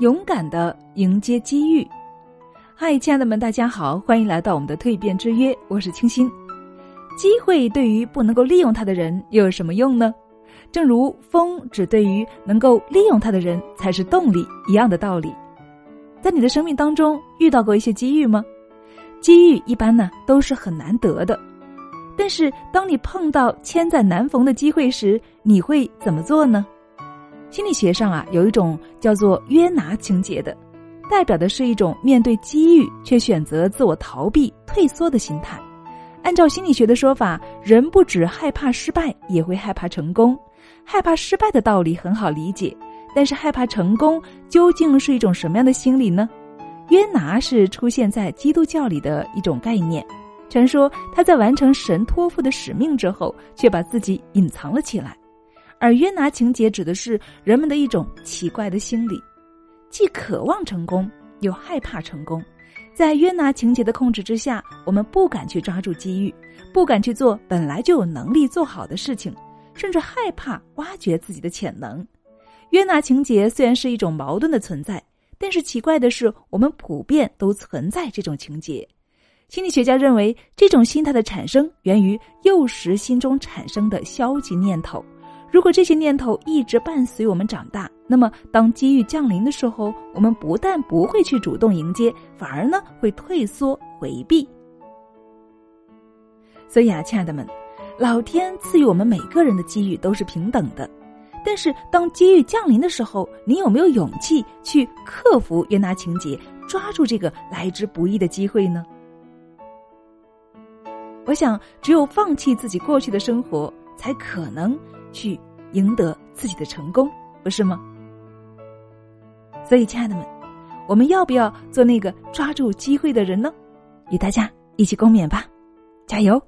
勇敢的迎接机遇。嗨，亲爱的们，大家好，欢迎来到我们的蜕变之约，我是清新。机会对于不能够利用它的人又有什么用呢？正如风只对于能够利用它的人才是动力一样的道理。在你的生命当中遇到过一些机遇吗？机遇一般呢都是很难得的，但是当你碰到千载难逢的机会时，你会怎么做呢？心理学上啊有一种叫做约拿情节的，代表的是一种面对机遇却选择自我逃避、退缩的心态。按照心理学的说法，人不止害怕失败，也会害怕成功。害怕失败的道理很好理解，但是害怕成功究竟是一种什么样的心理呢？约拿是出现在基督教里的一种概念。传说他在完成神托付的使命之后，却把自己隐藏了起来。而约拿情节指的是人们的一种奇怪的心理，既渴望成功，又害怕成功。在约拿情节的控制之下，我们不敢去抓住机遇，不敢去做本来就有能力做好的事情，甚至害怕挖掘自己的潜能。约拿情节虽然是一种矛盾的存在，但是奇怪的是，我们普遍都存在这种情节。心理学家认为，这种心态的产生源于幼时心中产生的消极念头。如果这些念头一直伴随我们长大，那么当机遇降临的时候，我们不但不会去主动迎接，反而呢会退缩回避。所以啊，亲爱的们，老天赐予我们每个人的机遇都是平等的，但是当机遇降临的时候，你有没有勇气去克服约拿情节，抓住这个来之不易的机会呢？我想，只有放弃自己过去的生活，才可能。去赢得自己的成功，不是吗？所以，亲爱的们，我们要不要做那个抓住机会的人呢？与大家一起共勉吧，加油！